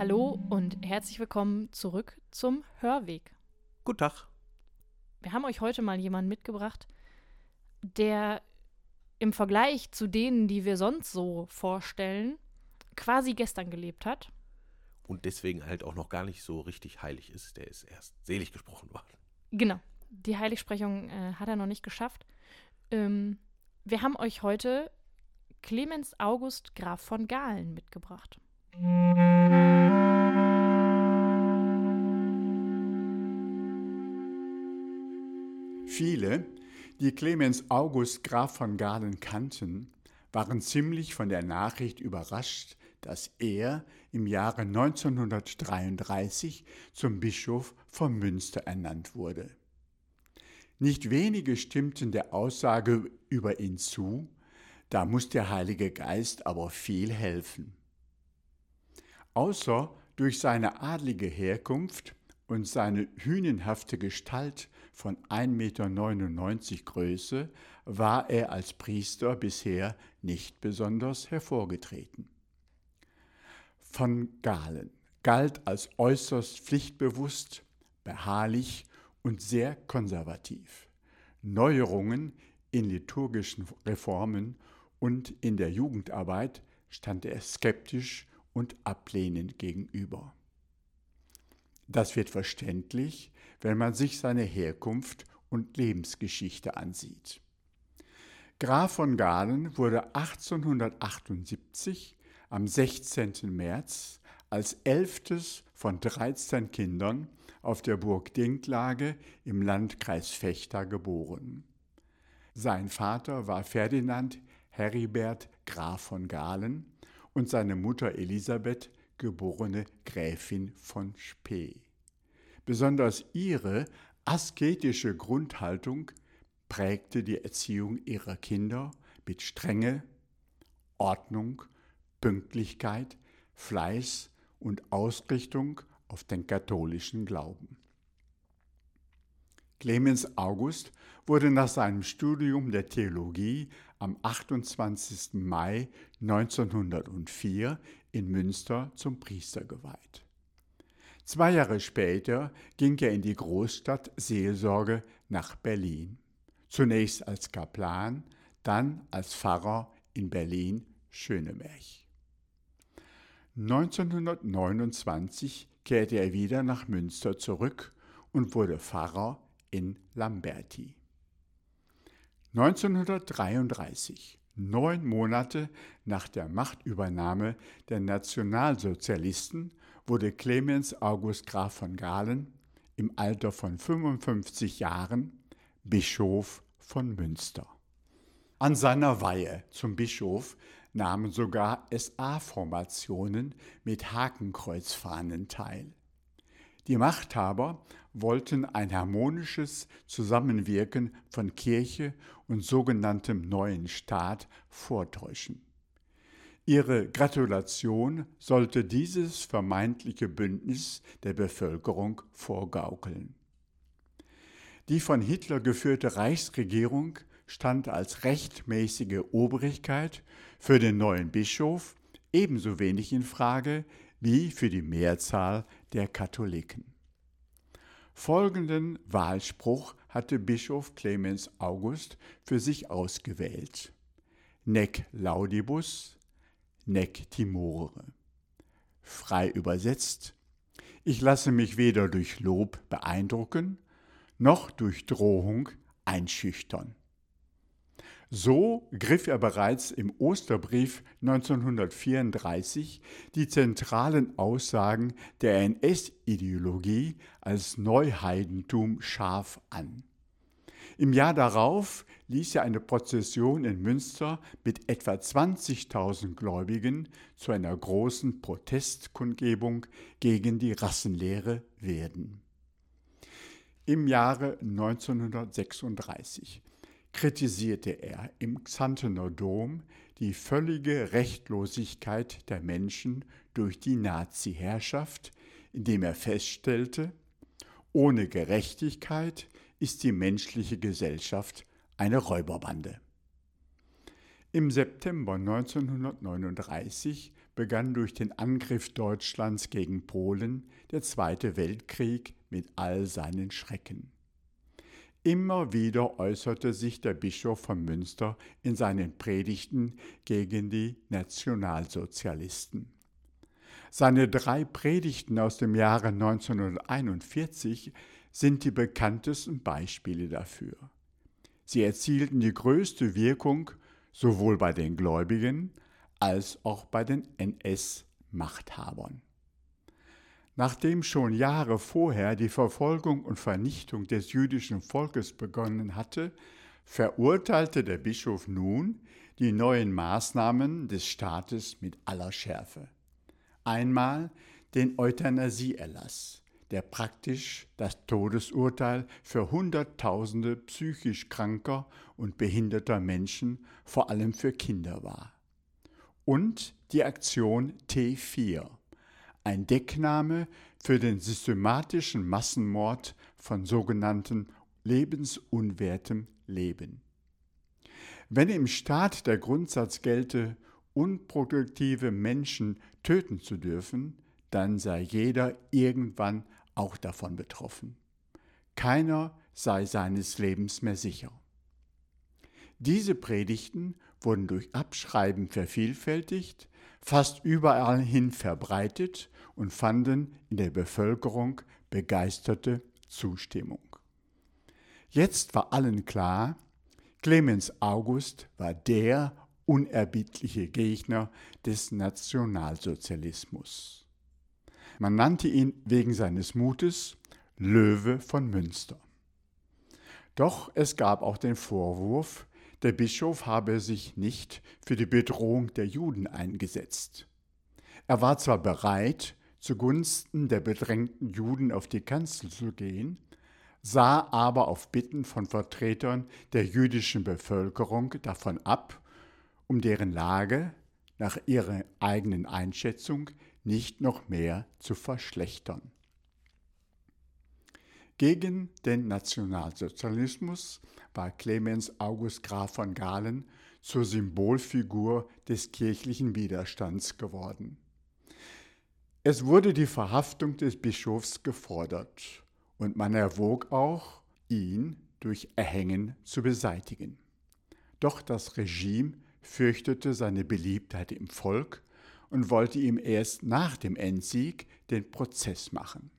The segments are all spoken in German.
Hallo und herzlich willkommen zurück zum Hörweg. Guten Tag. Wir haben euch heute mal jemanden mitgebracht, der im Vergleich zu denen, die wir sonst so vorstellen, quasi gestern gelebt hat. Und deswegen halt auch noch gar nicht so richtig heilig ist. Der ist erst selig gesprochen worden. Genau. Die Heiligsprechung äh, hat er noch nicht geschafft. Ähm, wir haben euch heute Clemens August Graf von Galen mitgebracht. Viele, die Clemens August Graf von Galen kannten, waren ziemlich von der Nachricht überrascht, dass er im Jahre 1933 zum Bischof von Münster ernannt wurde. Nicht wenige stimmten der Aussage über ihn zu, da muss der Heilige Geist aber viel helfen. Außer durch seine adlige Herkunft und seine hünenhafte Gestalt von 1,99 Meter Größe war er als Priester bisher nicht besonders hervorgetreten. Von Galen galt als äußerst pflichtbewusst, beharrlich und sehr konservativ. Neuerungen in liturgischen Reformen und in der Jugendarbeit stand er skeptisch und ablehnend gegenüber. Das wird verständlich, wenn man sich seine Herkunft und Lebensgeschichte ansieht. Graf von Galen wurde 1878 am 16. März als elftes von 13 Kindern auf der Burg Dinklage im Landkreis Vechta geboren. Sein Vater war Ferdinand Heribert Graf von Galen und seine Mutter Elisabeth geborene Gräfin von Spee. Besonders ihre asketische Grundhaltung prägte die Erziehung ihrer Kinder mit Strenge, Ordnung, Pünktlichkeit, Fleiß und Ausrichtung auf den katholischen Glauben. Clemens August wurde nach seinem Studium der Theologie am 28. Mai 1904 in Münster zum Priester geweiht. Zwei Jahre später ging er in die Großstadt Seelsorge nach Berlin. Zunächst als Kaplan, dann als Pfarrer in Berlin-Schöneberg. 1929 kehrte er wieder nach Münster zurück und wurde Pfarrer in Lamberti. 1933, neun Monate nach der Machtübernahme der Nationalsozialisten, wurde Clemens August Graf von Galen im Alter von 55 Jahren Bischof von Münster. An seiner Weihe zum Bischof nahmen sogar SA-Formationen mit Hakenkreuzfahnen teil. Die Machthaber wollten ein harmonisches Zusammenwirken von Kirche und sogenanntem neuen Staat vortäuschen. Ihre Gratulation sollte dieses vermeintliche Bündnis der Bevölkerung vorgaukeln. Die von Hitler geführte Reichsregierung stand als rechtmäßige Obrigkeit für den neuen Bischof ebenso wenig in Frage wie für die Mehrzahl der Katholiken. Folgenden Wahlspruch hatte Bischof Clemens August für sich ausgewählt. Nec laudibus, nec timore. Frei übersetzt, ich lasse mich weder durch Lob beeindrucken, noch durch Drohung einschüchtern. So griff er bereits im Osterbrief 1934 die zentralen Aussagen der NS-Ideologie als Neuheidentum scharf an. Im Jahr darauf ließ er eine Prozession in Münster mit etwa 20.000 Gläubigen zu einer großen Protestkundgebung gegen die Rassenlehre werden. Im Jahre 1936 kritisierte er im Xantener Dom die völlige Rechtlosigkeit der Menschen durch die Nazi-Herrschaft, indem er feststellte, ohne Gerechtigkeit ist die menschliche Gesellschaft eine Räuberbande. Im September 1939 begann durch den Angriff Deutschlands gegen Polen der Zweite Weltkrieg mit all seinen Schrecken. Immer wieder äußerte sich der Bischof von Münster in seinen Predigten gegen die Nationalsozialisten. Seine drei Predigten aus dem Jahre 1941 sind die bekanntesten Beispiele dafür. Sie erzielten die größte Wirkung sowohl bei den Gläubigen als auch bei den NS-Machthabern. Nachdem schon Jahre vorher die Verfolgung und Vernichtung des jüdischen Volkes begonnen hatte, verurteilte der Bischof nun die neuen Maßnahmen des Staates mit aller Schärfe. Einmal den Euthanasieerlass, der praktisch das Todesurteil für Hunderttausende psychisch kranker und behinderter Menschen, vor allem für Kinder war. Und die Aktion T4, ein Deckname für den systematischen Massenmord von sogenannten lebensunwertem Leben. Wenn im Staat der Grundsatz gelte, unproduktive Menschen töten zu dürfen, dann sei jeder irgendwann auch davon betroffen. Keiner sei seines Lebens mehr sicher. Diese Predigten wurden durch Abschreiben vervielfältigt, fast überall hin verbreitet und fanden in der Bevölkerung begeisterte Zustimmung. Jetzt war allen klar, Clemens August war der unerbittliche Gegner des Nationalsozialismus. Man nannte ihn wegen seines Mutes Löwe von Münster. Doch es gab auch den Vorwurf, der Bischof habe sich nicht für die Bedrohung der Juden eingesetzt. Er war zwar bereit, zugunsten der bedrängten Juden auf die Kanzel zu gehen, sah aber auf Bitten von Vertretern der jüdischen Bevölkerung davon ab, um deren Lage nach ihrer eigenen Einschätzung nicht noch mehr zu verschlechtern. Gegen den Nationalsozialismus war Clemens August Graf von Galen zur Symbolfigur des kirchlichen Widerstands geworden. Es wurde die Verhaftung des Bischofs gefordert und man erwog auch, ihn durch Erhängen zu beseitigen. Doch das Regime fürchtete seine Beliebtheit im Volk und wollte ihm erst nach dem Endsieg den Prozess machen.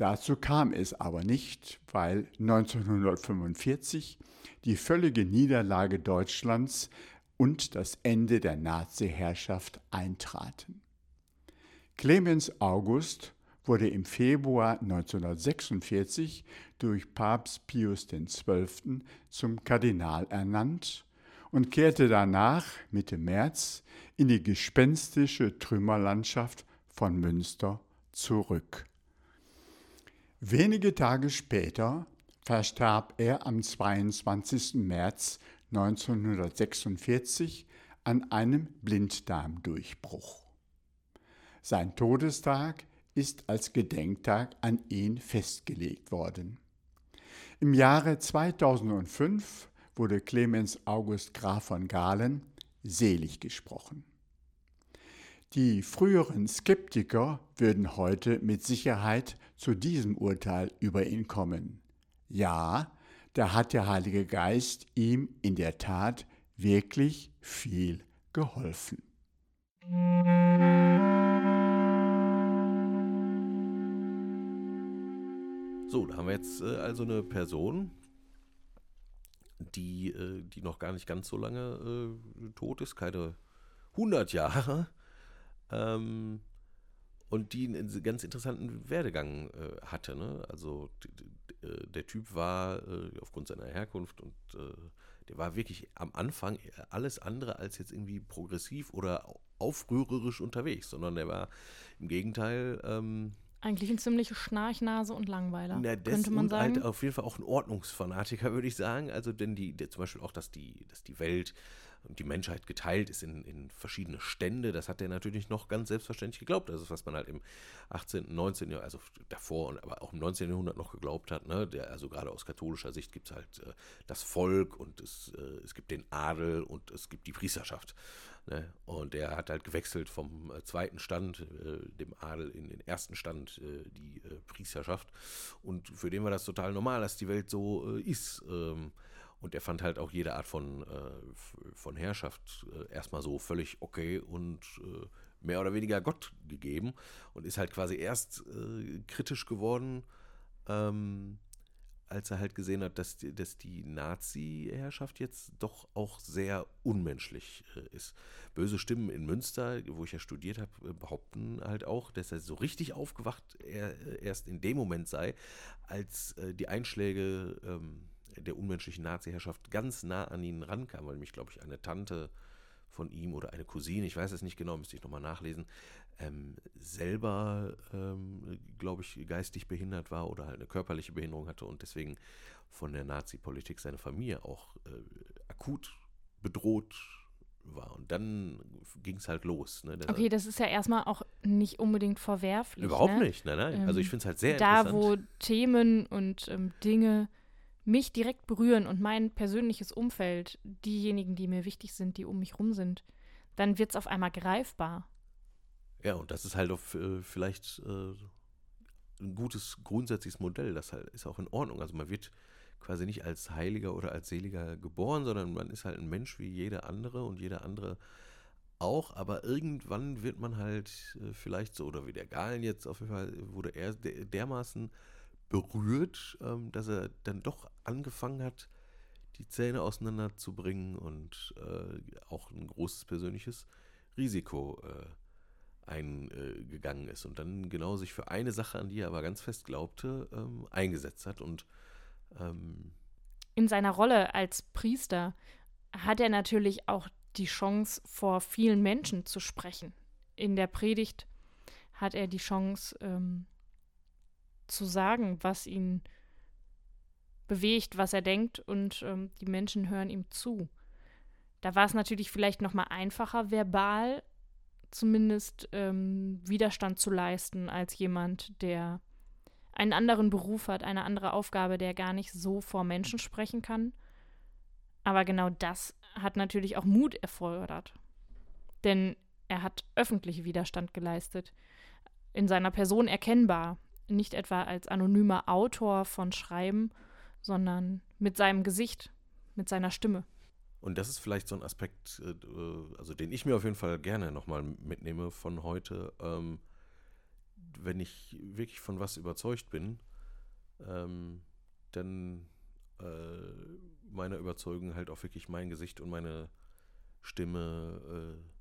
Dazu kam es aber nicht, weil 1945 die völlige Niederlage Deutschlands und das Ende der Nazi-Herrschaft eintraten. Clemens August wurde im Februar 1946 durch Papst Pius XII. zum Kardinal ernannt und kehrte danach Mitte März in die gespenstische Trümmerlandschaft von Münster zurück. Wenige Tage später verstarb er am 22. März 1946 an einem Blinddarmdurchbruch. Sein Todestag ist als Gedenktag an ihn festgelegt worden. Im Jahre 2005 wurde Clemens August Graf von Galen selig gesprochen. Die früheren Skeptiker würden heute mit Sicherheit zu diesem Urteil über ihn kommen. Ja, da hat der Heilige Geist ihm in der Tat wirklich viel geholfen. So, da haben wir jetzt äh, also eine Person, die, äh, die noch gar nicht ganz so lange äh, tot ist, keine 100 Jahre. Ähm, und die einen ganz interessanten Werdegang äh, hatte. Ne? Also äh, der Typ war äh, aufgrund seiner Herkunft und äh, der war wirklich am Anfang alles andere als jetzt irgendwie progressiv oder aufrührerisch unterwegs, sondern der war im Gegenteil ähm, eigentlich ein ziemliche Schnarchnase und Langweiler, Na, könnte man und sagen. halt auf jeden Fall auch ein Ordnungsfanatiker, würde ich sagen. Also denn die, der, zum Beispiel auch, dass die, dass die Welt die Menschheit geteilt ist in, in verschiedene Stände, das hat er natürlich noch ganz selbstverständlich geglaubt. Das ist, was man halt im 18., 19., Jahrhundert, also davor und aber auch im 19. Jahrhundert noch geglaubt hat. Ne? Der, also gerade aus katholischer Sicht gibt es halt äh, das Volk und es, äh, es gibt den Adel und es gibt die Priesterschaft. Ne? Und der hat halt gewechselt vom äh, zweiten Stand, äh, dem Adel, in den ersten Stand, äh, die äh, Priesterschaft. Und für den war das total normal, dass die Welt so ist. Ähm, und er fand halt auch jede Art von, äh, von Herrschaft äh, erstmal so völlig okay und äh, mehr oder weniger Gott gegeben und ist halt quasi erst äh, kritisch geworden, ähm, als er halt gesehen hat, dass die, dass die Nazi-Herrschaft jetzt doch auch sehr unmenschlich äh, ist. Böse Stimmen in Münster, wo ich ja studiert habe, behaupten halt auch, dass er so richtig aufgewacht er, erst in dem Moment sei, als äh, die Einschläge ähm, der unmenschlichen Nazi-Herrschaft ganz nah an ihn rankam, weil nämlich, glaube ich, eine Tante von ihm oder eine Cousine, ich weiß es nicht genau, müsste ich nochmal nachlesen, ähm, selber, ähm, glaube ich, geistig behindert war oder halt eine körperliche Behinderung hatte und deswegen von der Nazi-Politik seine Familie auch äh, akut bedroht war. Und dann ging es halt los. Ne? Okay, das ist ja erstmal auch nicht unbedingt verwerflich. Überhaupt ne? nicht, nein, nein. also ich finde es halt sehr da, interessant. Da, wo Themen und ähm, Dinge mich direkt berühren und mein persönliches Umfeld, diejenigen, die mir wichtig sind, die um mich rum sind, dann wird es auf einmal greifbar. Ja, und das ist halt auch äh, vielleicht äh, ein gutes grundsätzliches Modell. Das halt ist auch in Ordnung. Also man wird quasi nicht als Heiliger oder als Seliger geboren, sondern man ist halt ein Mensch wie jeder andere und jeder andere auch, aber irgendwann wird man halt äh, vielleicht so, oder wie der Galen jetzt auf jeden Fall, wurde er dermaßen berührt, ähm, dass er dann doch angefangen hat, die Zähne auseinanderzubringen und äh, auch ein großes persönliches Risiko äh, eingegangen ist und dann genau sich für eine Sache, an die er aber ganz fest glaubte, ähm, eingesetzt hat und ähm, in seiner Rolle als Priester hat er natürlich auch die Chance, vor vielen Menschen zu sprechen. In der Predigt hat er die Chance, ähm, zu sagen, was ihn bewegt, was er denkt und ähm, die Menschen hören ihm zu. Da war es natürlich vielleicht noch mal einfacher, verbal zumindest ähm, Widerstand zu leisten als jemand, der einen anderen Beruf hat, eine andere Aufgabe, der gar nicht so vor Menschen sprechen kann. Aber genau das hat natürlich auch Mut erfordert. Denn er hat öffentlich Widerstand geleistet, in seiner Person erkennbar nicht etwa als anonymer Autor von Schreiben, sondern mit seinem Gesicht, mit seiner Stimme. Und das ist vielleicht so ein Aspekt, äh, also den ich mir auf jeden Fall gerne nochmal mitnehme von heute. Ähm, wenn ich wirklich von was überzeugt bin, ähm, dann äh, meiner Überzeugung halt auch wirklich mein Gesicht und meine Stimme äh,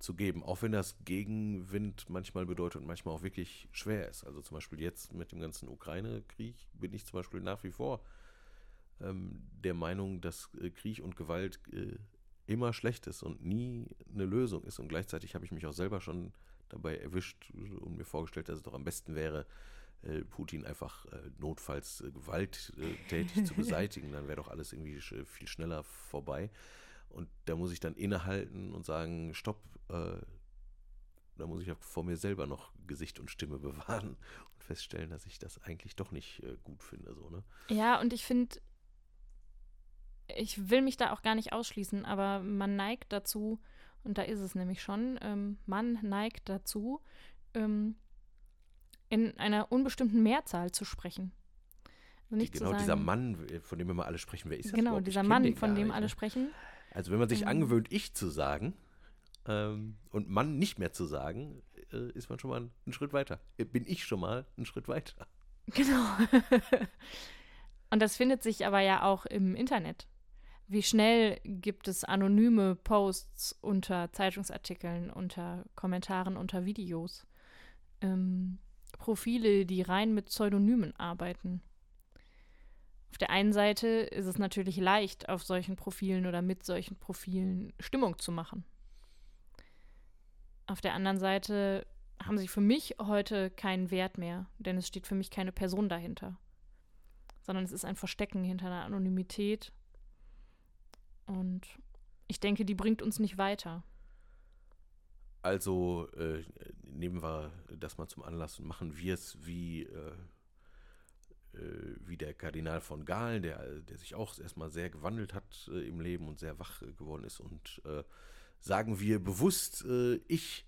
zu geben, auch wenn das Gegenwind manchmal bedeutet und manchmal auch wirklich schwer ist. Also zum Beispiel jetzt mit dem ganzen Ukraine-Krieg bin ich zum Beispiel nach wie vor ähm, der Meinung, dass äh, Krieg und Gewalt äh, immer schlecht ist und nie eine Lösung ist. Und gleichzeitig habe ich mich auch selber schon dabei erwischt und mir vorgestellt, dass es doch am besten wäre, äh, Putin einfach äh, notfalls äh, gewalttätig zu beseitigen. Dann wäre doch alles irgendwie viel schneller vorbei. Und da muss ich dann innehalten und sagen, stopp, äh, da muss ich vor mir selber noch Gesicht und Stimme bewahren und feststellen, dass ich das eigentlich doch nicht äh, gut finde. So, ne? Ja, und ich finde, ich will mich da auch gar nicht ausschließen, aber man neigt dazu, und da ist es nämlich schon, ähm, man neigt dazu, ähm, in einer unbestimmten Mehrzahl zu sprechen. Also Die, genau, sagen, dieser Mann, von dem wir alle sprechen, wer ist das? Genau, überhaupt? dieser Mann, von dem nicht, alle ne? sprechen. Also wenn man sich ähm, angewöhnt, ich zu sagen ähm, und Mann nicht mehr zu sagen, äh, ist man schon mal einen, Schritt weiter. Äh, bin ich schon mal einen Schritt weiter. Genau. und das findet sich aber ja auch im Internet. Wie schnell gibt es anonyme Posts unter Zeitungsartikeln, unter Kommentaren, unter Videos? Ähm, Profile, die rein mit Pseudonymen arbeiten. Auf der einen Seite ist es natürlich leicht, auf solchen Profilen oder mit solchen Profilen Stimmung zu machen. Auf der anderen Seite haben sie für mich heute keinen Wert mehr, denn es steht für mich keine Person dahinter, sondern es ist ein Verstecken hinter einer Anonymität. Und ich denke, die bringt uns nicht weiter. Also äh, nehmen wir das mal zum Anlass und machen wir es wie, äh, äh, wie der Kardinal von Galen, der, der sich auch erstmal sehr gewandelt hat äh, im Leben und sehr wach geworden ist. Und äh, sagen wir bewusst äh, ich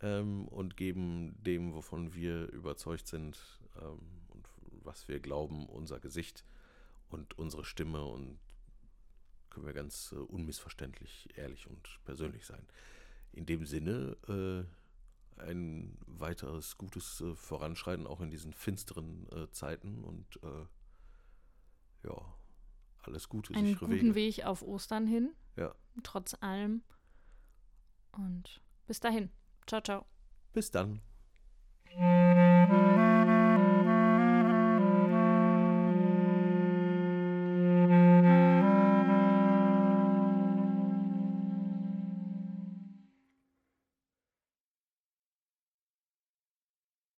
ähm, und geben dem, wovon wir überzeugt sind ähm, und was wir glauben, unser Gesicht und unsere Stimme und können wir ganz unmissverständlich ehrlich und persönlich sein in dem Sinne äh, ein weiteres gutes äh, Voranschreiten auch in diesen finsteren äh, Zeiten und äh, ja, alles Gute. Einen guten Wege. Weg auf Ostern hin. Ja. Trotz allem. Und bis dahin. Ciao, ciao. Bis dann.